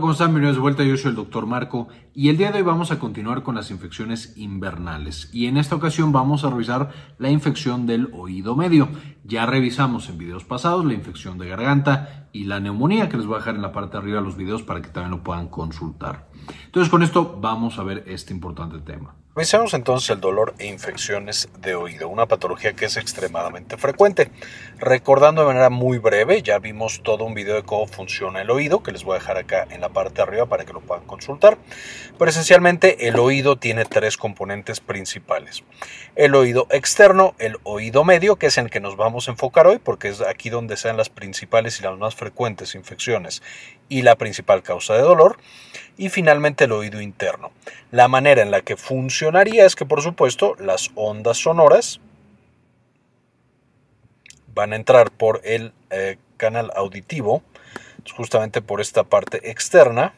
¿cómo están? Bienvenidos de vuelta. Yo soy el doctor Marco y el día de hoy vamos a continuar con las infecciones invernales. Y en esta ocasión vamos a revisar la infección del oído medio. Ya revisamos en videos pasados la infección de garganta y la neumonía, que les voy a dejar en la parte de arriba de los videos para que también lo puedan consultar. Entonces, con esto vamos a ver este importante tema. Revisemos entonces el dolor e infecciones de oído, una patología que es extremadamente frecuente. Recordando de manera muy breve, ya vimos todo un video de cómo funciona el oído, que les voy a dejar acá en la parte de arriba para que lo puedan consultar. Pero esencialmente el oído tiene tres componentes principales. El oído externo, el oído medio, que es en el que nos vamos a enfocar hoy, porque es aquí donde sean las principales y las más frecuentes infecciones y la principal causa de dolor. Y finalmente el oído interno. La manera en la que funcionaría es que, por supuesto, las ondas sonoras van a entrar por el eh, canal auditivo, justamente por esta parte externa,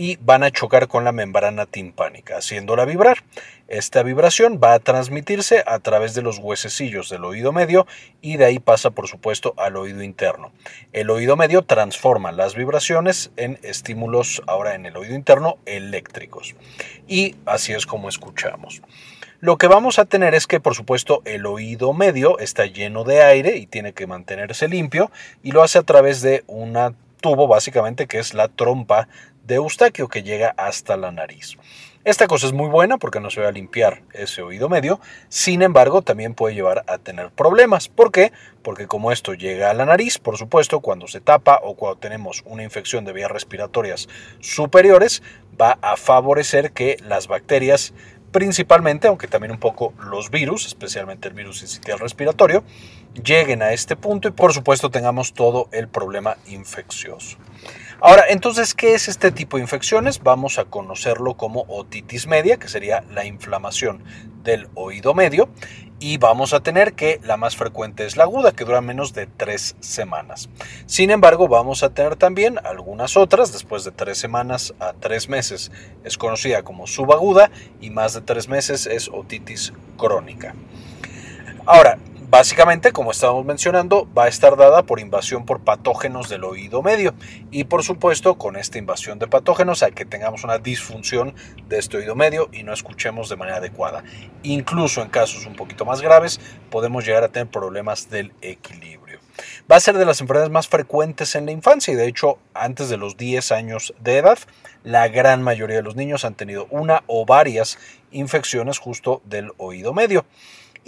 y van a chocar con la membrana timpánica, haciéndola vibrar. Esta vibración va a transmitirse a través de los huesecillos del oído medio y de ahí pasa por supuesto al oído interno. El oído medio transforma las vibraciones en estímulos ahora en el oído interno eléctricos y así es como escuchamos. Lo que vamos a tener es que por supuesto el oído medio está lleno de aire y tiene que mantenerse limpio y lo hace a través de un tubo básicamente que es la trompa de Eustaquio que llega hasta la nariz. Esta cosa es muy buena porque nos va a limpiar ese oído medio, sin embargo también puede llevar a tener problemas. ¿Por qué? Porque como esto llega a la nariz, por supuesto, cuando se tapa o cuando tenemos una infección de vías respiratorias superiores, va a favorecer que las bacterias principalmente, aunque también un poco los virus, especialmente el virus incitial respiratorio, lleguen a este punto y por supuesto tengamos todo el problema infeccioso. Ahora, entonces, ¿qué es este tipo de infecciones? Vamos a conocerlo como otitis media, que sería la inflamación del oído medio, y vamos a tener que la más frecuente es la aguda, que dura menos de tres semanas. Sin embargo, vamos a tener también algunas otras, después de tres semanas a tres meses es conocida como subaguda y más de tres meses es otitis crónica. Ahora, Básicamente, como estábamos mencionando, va a estar dada por invasión por patógenos del oído medio y por supuesto con esta invasión de patógenos a que tengamos una disfunción de este oído medio y no escuchemos de manera adecuada. Incluso en casos un poquito más graves podemos llegar a tener problemas del equilibrio. Va a ser de las enfermedades más frecuentes en la infancia y de hecho antes de los 10 años de edad la gran mayoría de los niños han tenido una o varias infecciones justo del oído medio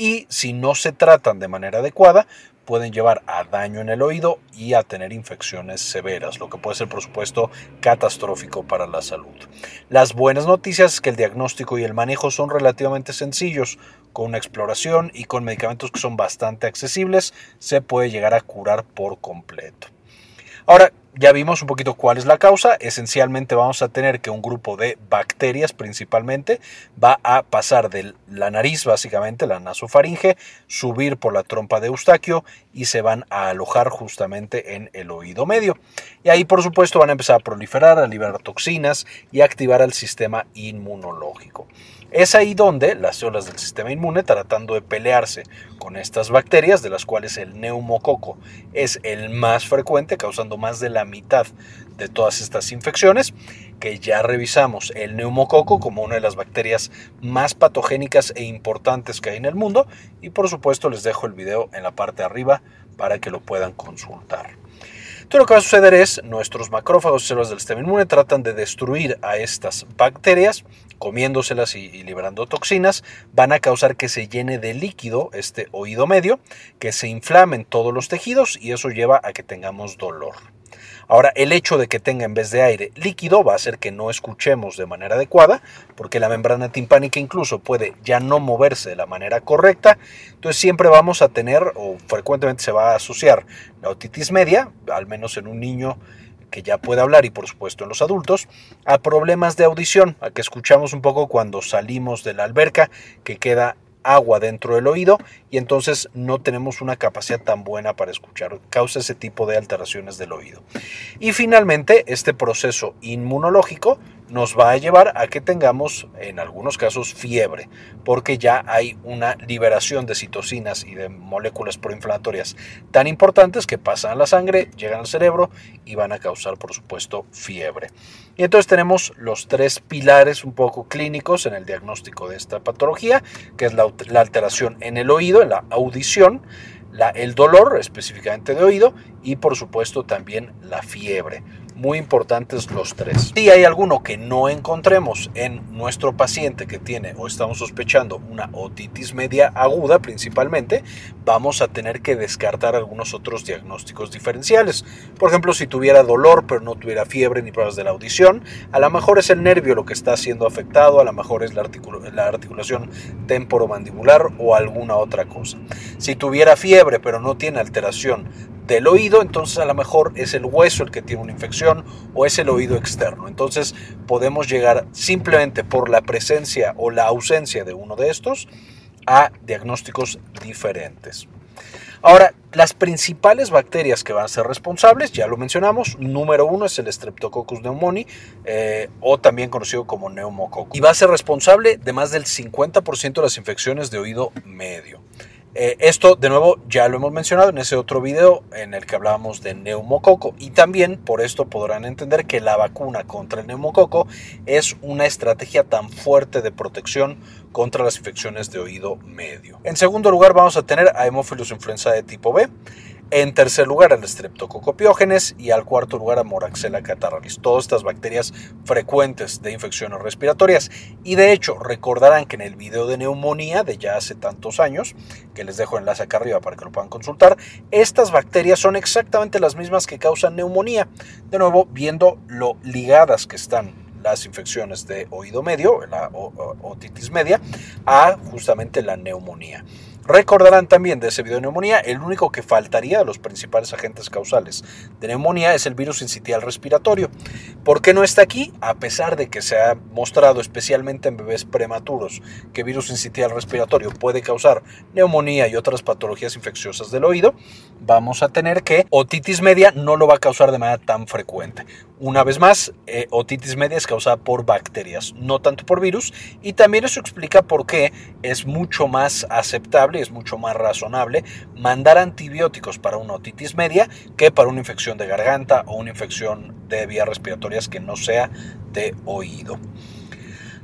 y si no se tratan de manera adecuada pueden llevar a daño en el oído y a tener infecciones severas, lo que puede ser por supuesto catastrófico para la salud. Las buenas noticias es que el diagnóstico y el manejo son relativamente sencillos, con una exploración y con medicamentos que son bastante accesibles se puede llegar a curar por completo. Ahora, ya vimos un poquito cuál es la causa. Esencialmente vamos a tener que un grupo de bacterias principalmente va a pasar de la nariz, básicamente la nasofaringe, subir por la trompa de Eustaquio y se van a alojar justamente en el oído medio. Y ahí por supuesto van a empezar a proliferar, a liberar toxinas y a activar el sistema inmunológico. Es ahí donde las células del sistema inmune, tratando de pelearse con estas bacterias, de las cuales el neumococo es el más frecuente, causando más de la mitad de todas estas infecciones, que ya revisamos el neumococo como una de las bacterias más patogénicas e importantes que hay en el mundo, y por supuesto les dejo el video en la parte de arriba para que lo puedan consultar. Entonces lo que va a suceder es, nuestros macrófagos células del sistema inmune tratan de destruir a estas bacterias, comiéndoselas y, y, liberando toxinas, van a causar que se llene de líquido este oído medio, que se inflamen todos los tejidos y eso lleva a que tengamos dolor. Ahora, el hecho de que tenga en vez de aire líquido va a hacer que no escuchemos de manera adecuada, porque la membrana timpánica incluso puede ya no moverse de la manera correcta. Entonces siempre vamos a tener, o frecuentemente se va a asociar la otitis media, al menos en un niño que ya puede hablar y por supuesto en los adultos, a problemas de audición, a que escuchamos un poco cuando salimos de la alberca, que queda agua dentro del oído y entonces no tenemos una capacidad tan buena para escuchar. Causa ese tipo de alteraciones del oído. Y finalmente, este proceso inmunológico nos va a llevar a que tengamos en algunos casos fiebre, porque ya hay una liberación de citocinas y de moléculas proinflamatorias tan importantes que pasan a la sangre, llegan al cerebro y van a causar, por supuesto, fiebre. Y entonces tenemos los tres pilares un poco clínicos en el diagnóstico de esta patología, que es la, la alteración en el oído, en la audición, la, el dolor específicamente de oído y por supuesto también la fiebre muy importantes los tres. Si hay alguno que no encontremos en nuestro paciente que tiene o estamos sospechando una otitis media aguda principalmente, vamos a tener que descartar algunos otros diagnósticos diferenciales. Por ejemplo, si tuviera dolor pero no tuviera fiebre ni pruebas de la audición, a lo mejor es el nervio lo que está siendo afectado, a lo mejor es la, la articulación temporomandibular o alguna otra cosa. Si tuviera fiebre pero no tiene alteración del oído, entonces a lo mejor es el hueso el que tiene una infección o es el oído externo. Entonces podemos llegar simplemente por la presencia o la ausencia de uno de estos a diagnósticos diferentes. Ahora, las principales bacterias que van a ser responsables, ya lo mencionamos, número uno es el Streptococcus pneumoniae eh, o también conocido como neumococo. Y va a ser responsable de más del 50% de las infecciones de oído medio. Eh, esto, de nuevo, ya lo hemos mencionado en ese otro video en el que hablábamos de neumococo y también por esto podrán entender que la vacuna contra el neumococo es una estrategia tan fuerte de protección contra las infecciones de oído medio. En segundo lugar vamos a tener a Hemophilus influenza de tipo B. En tercer lugar, al Streptococcus y al cuarto lugar a Moraxella catarrhalis. Todas estas bacterias frecuentes de infecciones respiratorias. Y de hecho, recordarán que en el video de neumonía de ya hace tantos años, que les dejo enlace acá arriba para que lo puedan consultar, estas bacterias son exactamente las mismas que causan neumonía. De nuevo, viendo lo ligadas que están las infecciones de oído medio, la otitis media, a justamente la neumonía. Recordarán también de ese video de neumonía, el único que faltaría de los principales agentes causales de neumonía es el virus incitial respiratorio. ¿Por qué no está aquí? A pesar de que se ha mostrado especialmente en bebés prematuros que virus incitial respiratorio puede causar neumonía y otras patologías infecciosas del oído, vamos a tener que otitis media no lo va a causar de manera tan frecuente. Una vez más, eh, otitis media es causada por bacterias, no tanto por virus, y también eso explica por qué es mucho más aceptable, es mucho más razonable mandar antibióticos para una otitis media que para una infección de garganta o una infección de vías respiratorias que no sea de oído.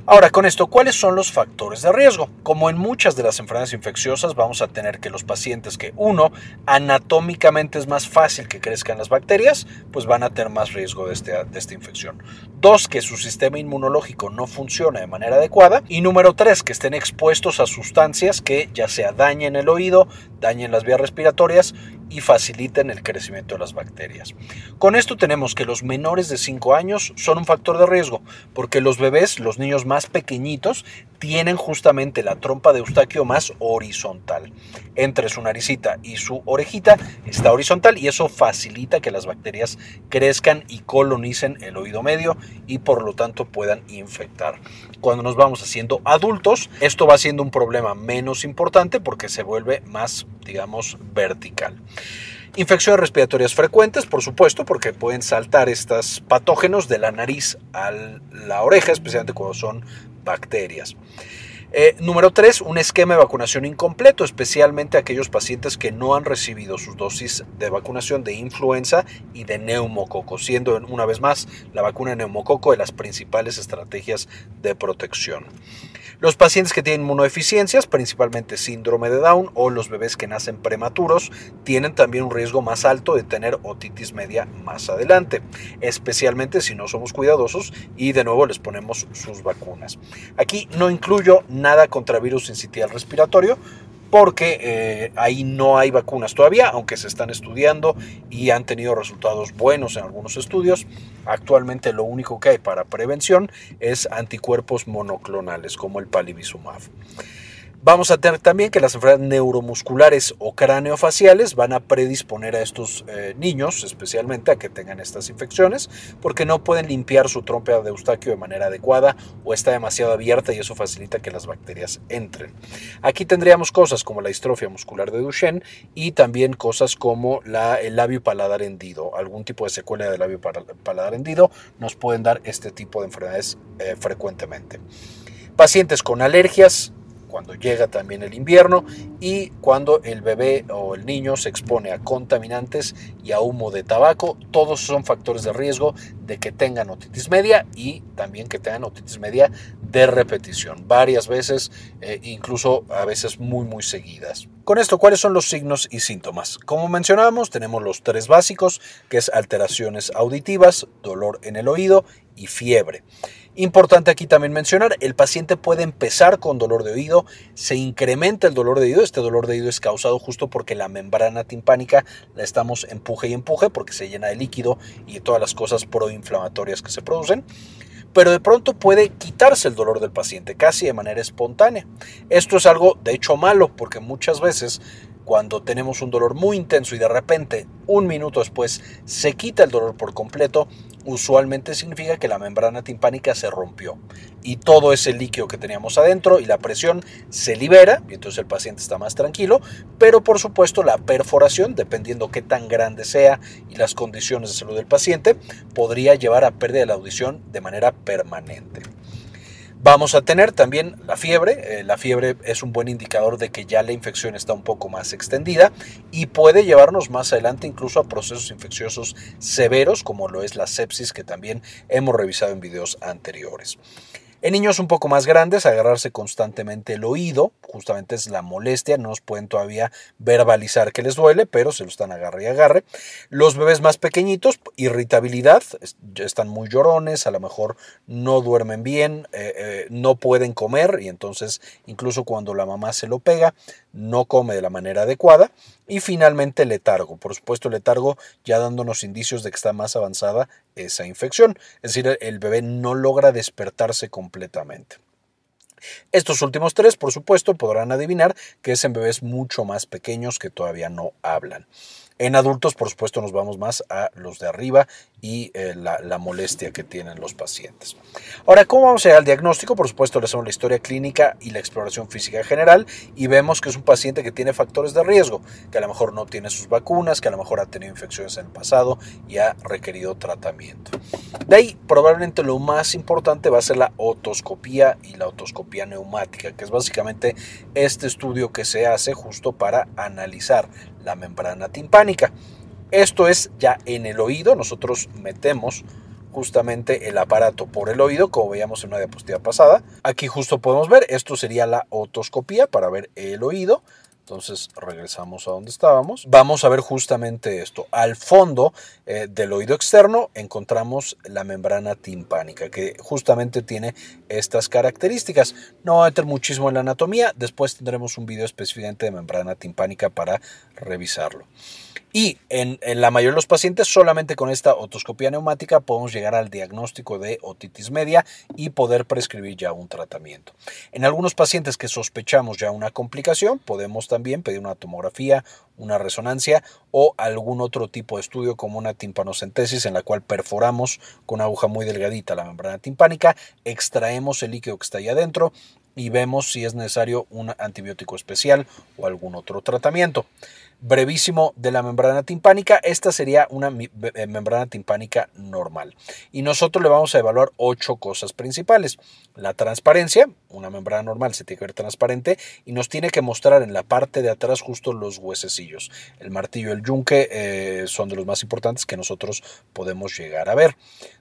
Ahora, con esto, ¿cuáles son los factores de riesgo? Como en muchas de las enfermedades infecciosas, vamos a tener que los pacientes que, uno, anatómicamente es más fácil que crezcan las bacterias, pues van a tener más riesgo de, este, de esta infección. Dos, que su sistema inmunológico no funciona de manera adecuada. Y número tres, que estén expuestos a sustancias que ya sea dañen el oído, dañen las vías respiratorias y faciliten el crecimiento de las bacterias. Con esto tenemos que los menores de 5 años son un factor de riesgo, porque los bebés, los niños más pequeñitos, tienen justamente la trompa de Eustaquio más horizontal. Entre su naricita y su orejita está horizontal y eso facilita que las bacterias crezcan y colonicen el oído medio y por lo tanto puedan infectar. Cuando nos vamos haciendo adultos, esto va siendo un problema menos importante porque se vuelve más, digamos, vertical. Infecciones respiratorias frecuentes, por supuesto, porque pueden saltar estos patógenos de la nariz a la oreja, especialmente cuando son bacterias. Eh, número 3, un esquema de vacunación incompleto, especialmente aquellos pacientes que no han recibido sus dosis de vacunación de influenza y de neumococo, siendo una vez más la vacuna de neumococo de las principales estrategias de protección. Los pacientes que tienen inmunodeficiencias, principalmente síndrome de Down o los bebés que nacen prematuros, tienen también un riesgo más alto de tener otitis media más adelante, especialmente si no somos cuidadosos y de nuevo les ponemos sus vacunas. Aquí no incluyo nada contra virus incitial respiratorio, porque eh, ahí no hay vacunas todavía, aunque se están estudiando y han tenido resultados buenos en algunos estudios. Actualmente lo único que hay para prevención es anticuerpos monoclonales como el palivizumab. Vamos a tener también que las enfermedades neuromusculares o craneofaciales van a predisponer a estos eh, niños especialmente a que tengan estas infecciones porque no pueden limpiar su trompa de Eustaquio de manera adecuada o está demasiado abierta y eso facilita que las bacterias entren. Aquí tendríamos cosas como la distrofia muscular de Duchenne y también cosas como la, el labio paladar hendido. Algún tipo de secuela del labio paladar hendido nos pueden dar este tipo de enfermedades eh, frecuentemente. Pacientes con alergias, cuando llega también el invierno y cuando el bebé o el niño se expone a contaminantes y a humo de tabaco, todos son factores de riesgo de que tengan otitis media y también que tengan otitis media de repetición, varias veces, eh, incluso a veces muy muy seguidas. Con esto, ¿cuáles son los signos y síntomas? Como mencionábamos, tenemos los tres básicos, que es alteraciones auditivas, dolor en el oído y fiebre. Importante aquí también mencionar, el paciente puede empezar con dolor de oído, se incrementa el dolor de oído, este dolor de oído es causado justo porque la membrana timpánica la estamos empuje y empuje porque se llena de líquido y todas las cosas proinflamatorias que se producen pero de pronto puede quitarse el dolor del paciente casi de manera espontánea. Esto es algo de hecho malo porque muchas veces cuando tenemos un dolor muy intenso y de repente un minuto después se quita el dolor por completo, usualmente significa que la membrana timpánica se rompió y todo ese líquido que teníamos adentro y la presión se libera y entonces el paciente está más tranquilo, pero por supuesto la perforación, dependiendo qué tan grande sea y las condiciones de salud del paciente, podría llevar a pérdida de la audición de manera permanente. Vamos a tener también la fiebre. Eh, la fiebre es un buen indicador de que ya la infección está un poco más extendida y puede llevarnos más adelante incluso a procesos infecciosos severos como lo es la sepsis que también hemos revisado en videos anteriores. En niños un poco más grandes, agarrarse constantemente el oído, justamente es la molestia, no nos pueden todavía verbalizar que les duele, pero se lo están agarre y agarre. Los bebés más pequeñitos, irritabilidad, están muy llorones, a lo mejor no duermen bien, eh, eh, no pueden comer y entonces incluso cuando la mamá se lo pega, no come de la manera adecuada. Y finalmente letargo, por supuesto letargo ya dándonos indicios de que está más avanzada esa infección, es decir, el bebé no logra despertarse completamente. Estos últimos tres, por supuesto, podrán adivinar que es en bebés mucho más pequeños que todavía no hablan. En adultos, por supuesto, nos vamos más a los de arriba y eh, la, molestia que tienen los pacientes. Ahora, ¿cómo vamos a ir al diagnóstico? Por supuesto, le hacemos la historia clínica y la exploración física general y vemos que es un paciente que tiene factores de riesgo, que a lo mejor no tiene sus vacunas, que a lo mejor ha tenido infecciones en el pasado y ha requerido tratamiento. De ahí, probablemente lo más importante va a ser la otoscopía y la otoscopía neumática, que es básicamente este estudio que se hace justo para analizar la membrana timpánica. Esto es ya en el oído, nosotros metemos justamente el aparato por el oído, como veíamos en una diapositiva pasada. Aquí justo podemos ver, esto sería la otoscopía para ver el oído. Entonces regresamos a donde estábamos. Vamos a ver justamente esto. Al fondo eh, del oído externo encontramos la membrana timpánica, que justamente tiene estas características. No voy a meter muchísimo en la anatomía, después tendremos un video específicamente de membrana timpánica para revisarlo. Y en, la mayoría de los pacientes, solamente con esta otoscopía neumática podemos llegar al diagnóstico de otitis media y poder prescribir ya un tratamiento. En algunos pacientes que sospechamos ya una complicación, podemos pedir una tomografía, una resonancia o algún otro tipo de estudio como una timpanocentesis en la cual perforamos con una aguja muy delgadita la membrana timpánica, extraemos el líquido que está ahí adentro y vemos si es necesario un antibiótico especial o algún otro tratamiento brevísimo de la membrana timpánica. Esta sería una eh, membrana timpánica normal. Y nosotros le vamos a evaluar ocho cosas principales. La transparencia, una membrana normal se tiene que ver transparente y nos tiene que mostrar en la parte de atrás justo los huesecillos. El martillo, el yunque eh, son de los más importantes que nosotros podemos llegar a ver.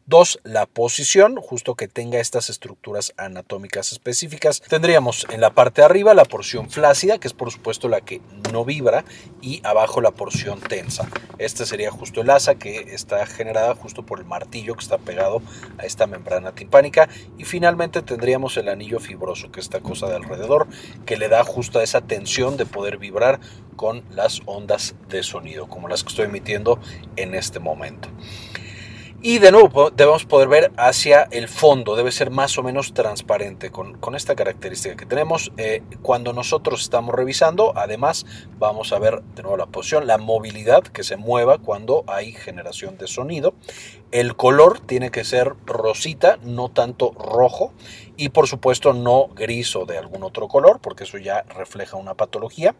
Dos, la posición, justo que tenga estas estructuras anatómicas específicas. Tendríamos en la parte de arriba la porción flácida, que es por supuesto la que no vibra, y abajo la porción tensa. Este sería justo el asa que está generada justo por el martillo que está pegado a esta membrana timpánica. Y finalmente tendríamos el anillo fibroso, que es esta cosa de alrededor, que le da justo esa tensión de poder vibrar con las ondas de sonido, como las que estoy emitiendo en este momento. Y de nuevo debemos poder ver hacia el fondo, debe ser más o menos transparente con, esta característica que tenemos. Eh, cuando nosotros estamos revisando, además vamos a ver de nuevo la posición, la movilidad que se mueva cuando hay generación de sonido. El color tiene que ser rosita, no tanto rojo y por supuesto no gris o de algún otro color, porque eso ya refleja una patología.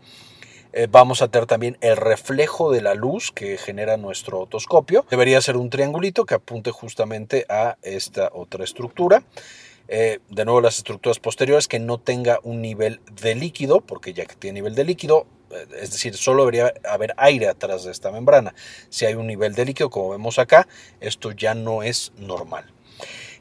Eh, vamos a tener también el reflejo de la luz que genera nuestro otoscopio. Debería ser un triangulito que apunte justamente a esta otra estructura. Eh, de nuevo las estructuras posteriores que no tenga un nivel de líquido, porque ya que tiene nivel de líquido, eh, es decir, solo debería haber aire atrás de esta membrana. Si hay un nivel de líquido, como vemos acá, esto ya no es normal.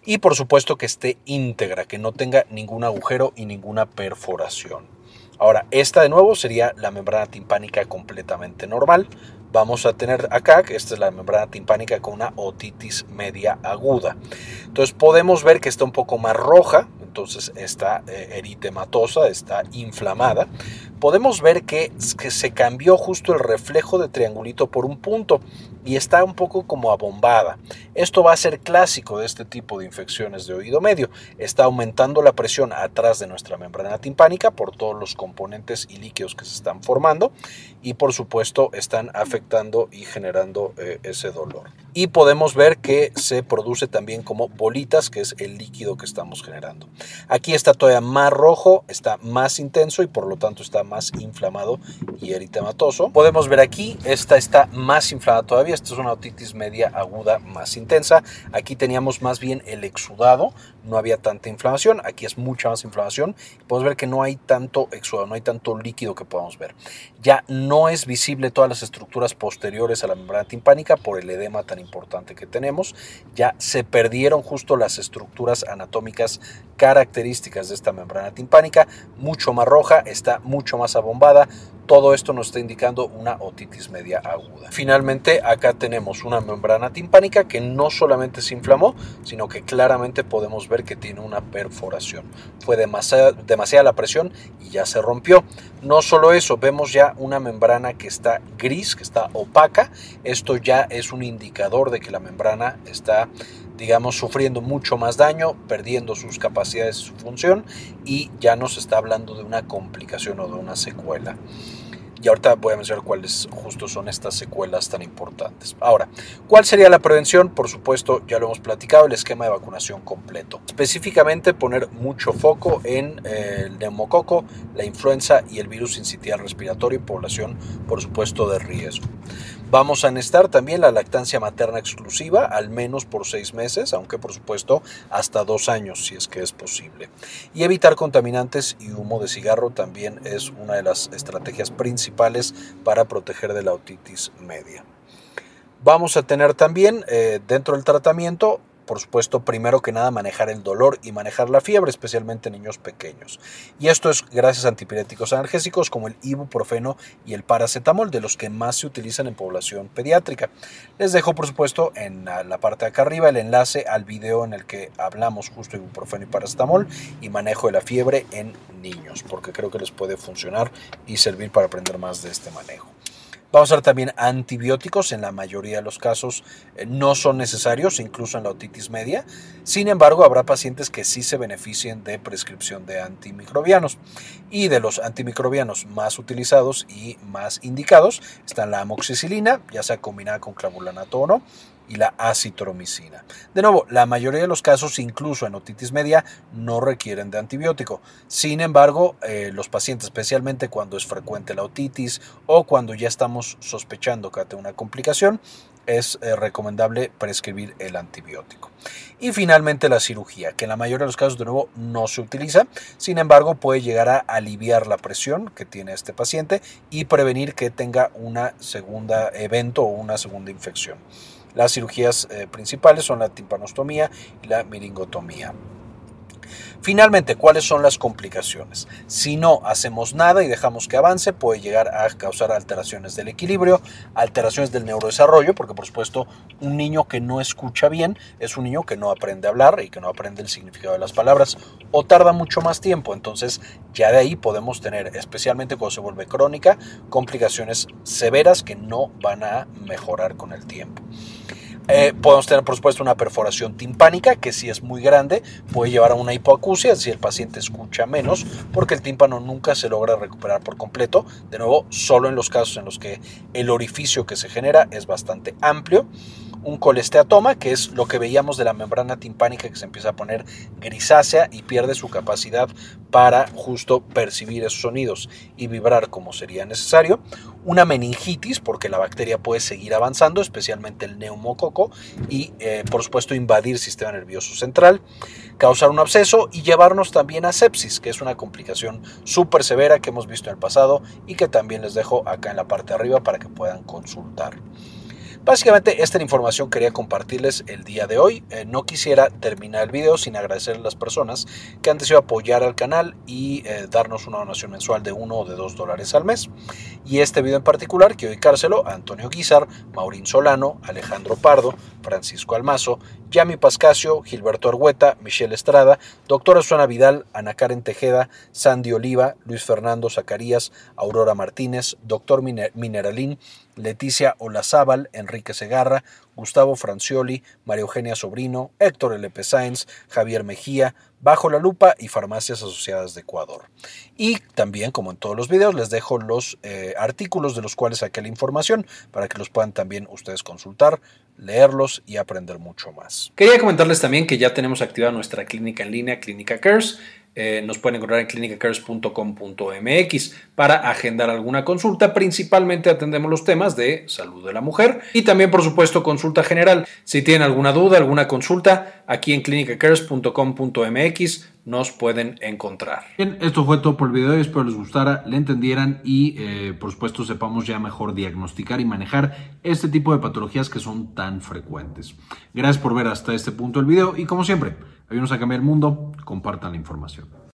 Y por supuesto que esté íntegra, que no tenga ningún agujero y ninguna perforación. Ahora, esta de nuevo sería la membrana timpánica completamente normal. Vamos a tener acá, que esta es la membrana timpánica con una otitis media aguda. Entonces podemos ver que está un poco más roja, entonces está eh, eritematosa, está inflamada. Podemos ver que, que se cambió justo el reflejo de triangulito por un punto y está un poco como abombada. Esto va a ser clásico de este tipo de infecciones de oído medio. Está aumentando la presión atrás de nuestra membrana timpánica por todos los componentes y líquidos que se están formando y por supuesto están afectando y generando eh, ese dolor. Y podemos ver que se produce también como bolitas, que es el líquido que estamos generando. Aquí está todavía más rojo, está más intenso y por lo tanto está más inflamado y eritematoso. Podemos ver aquí, esta está más inflamada todavía esta es una otitis media aguda más intensa. Aquí teníamos más bien el exudado, no había tanta inflamación. Aquí es mucha más inflamación. Podemos ver que no hay tanto exudado, no hay tanto líquido que podamos ver. Ya no es visible todas las estructuras posteriores a la membrana timpánica por el edema tan importante que tenemos. Ya se perdieron justo las estructuras anatómicas características de esta membrana timpánica. Mucho más roja, está mucho más abombada todo esto nos está indicando una otitis media aguda. Finalmente, acá tenemos una membrana timpánica que no solamente se inflamó, sino que claramente podemos ver que tiene una perforación. Fue demasiada, demasiada la presión y ya se rompió. No solo eso, vemos ya una membrana que está gris, que está opaca. Esto ya es un indicador de que la membrana está digamos, sufriendo mucho más daño, perdiendo sus capacidades, su función y ya nos está hablando de una complicación o de una secuela. Y ahorita voy a mencionar cuáles justo son estas secuelas tan importantes. Ahora, ¿cuál sería la prevención? Por supuesto, ya lo hemos platicado, el esquema de vacunación completo. Específicamente poner mucho foco en eh, el neumococo, la influenza y el virus incitial respiratorio y población, por supuesto, de riesgo. Vamos a necesitar también la lactancia materna exclusiva, al menos por seis meses, aunque por supuesto hasta dos años si es que es posible. Y evitar contaminantes y humo de cigarro también es una de las estrategias principales para proteger de la otitis media. Vamos a tener también eh, dentro del tratamiento por supuesto, primero que nada manejar el dolor y manejar la fiebre, especialmente en niños pequeños. Y esto es gracias a antipiréticos analgésicos como el ibuprofeno y el paracetamol, de los que más se utilizan en población pediátrica. Les dejo, por supuesto, en la parte de acá arriba el enlace al video en el que hablamos justo ibuprofeno y paracetamol y manejo de la fiebre en niños, porque creo que les puede funcionar y servir para aprender más de este manejo. Vamos a usar también antibióticos, en la mayoría de los casos eh, no son necesarios, incluso en la otitis media. Sin embargo, habrá pacientes que sí se beneficien de prescripción de antimicrobianos. Y de los antimicrobianos más utilizados y más indicados están la amoxicilina, ya sea combinada con clavulanato o no, y la acitromicina. De nuevo, la mayoría de los casos, incluso en otitis media, no requieren de antibiótico. Sin embargo, eh, los pacientes, especialmente cuando es frecuente la otitis o cuando ya estamos sospechando que hay una complicación, es eh, recomendable prescribir el antibiótico. Y finalmente la cirugía, que en la mayoría de los casos de nuevo no se utiliza, sin embargo puede llegar a aliviar la presión que tiene este paciente y prevenir que tenga una segunda evento o una segunda infección. Las cirugías eh, principales son la timpanostomía y la miringotomía. Finalmente, ¿cuáles son las complicaciones? Si no hacemos nada y dejamos que avance, puede llegar a causar alteraciones del equilibrio, alteraciones del neurodesarrollo, porque por supuesto un niño que no escucha bien es un niño que no aprende a hablar y que no aprende el significado de las palabras o tarda mucho más tiempo. Entonces ya de ahí podemos tener, especialmente cuando se vuelve crónica, complicaciones severas que no van a mejorar con el tiempo. Eh, podemos tener, por supuesto, una perforación timpánica, que si es muy grande, puede llevar a una hipoacusia, si el paciente escucha menos, porque el tímpano nunca se logra recuperar por completo. De nuevo, solo en los casos en los que el orificio que se genera es bastante amplio un colesteatoma, que es lo que veíamos de la membrana timpánica que se empieza a poner grisácea y pierde su capacidad para justo percibir esos sonidos y vibrar como sería necesario. Una meningitis, porque la bacteria puede seguir avanzando, especialmente el neumococo, y eh, por supuesto invadir el sistema nervioso central, causar un absceso y llevarnos también a sepsis, que es una complicación súper severa que hemos visto en el pasado y que también les dejo acá en la parte de arriba para que puedan consultar. Básicamente esta información quería compartirles el día de hoy. Eh, no quisiera terminar el video sin agradecer a las personas que han decidido apoyar al canal y eh, darnos una donación mensual de uno o de dos dólares al mes. Y este video en particular quiero dedicárselo a Antonio Guizar, Maurín Solano, Alejandro Pardo, Francisco Almazo, Yami Pascasio, Gilberto Argueta, Michelle Estrada, Doctora Suana Vidal, Ana Karen Tejeda, Sandy Oliva, Luis Fernando Zacarías, Aurora Martínez, Doctor Mineralín, Leticia Olazábal, Enrique Segarra, Gustavo Francioli, María Eugenia Sobrino, Héctor L.P. Sáenz, Javier Mejía, Bajo la Lupa y Farmacias Asociadas de Ecuador. Y también, como en todos los videos, les dejo los eh, artículos de los cuales saqué la información para que los puedan también ustedes consultar, leerlos y aprender mucho más. Quería comentarles también que ya tenemos activada nuestra clínica en línea, Clínica Cares. Eh, nos pueden encontrar en clinicacares.com.mx para agendar alguna consulta. Principalmente atendemos los temas de salud de la mujer y también, por supuesto, consulta general. Si tienen alguna duda, alguna consulta, aquí en clinicacares.com.mx nos pueden encontrar. Bien, esto fue todo por el video. Espero les gustara, le entendieran y, eh, por supuesto, sepamos ya mejor diagnosticar y manejar este tipo de patologías que son tan frecuentes. Gracias por ver hasta este punto el video y, como siempre, ayúdenos a cambiar el mundo, compartan la información.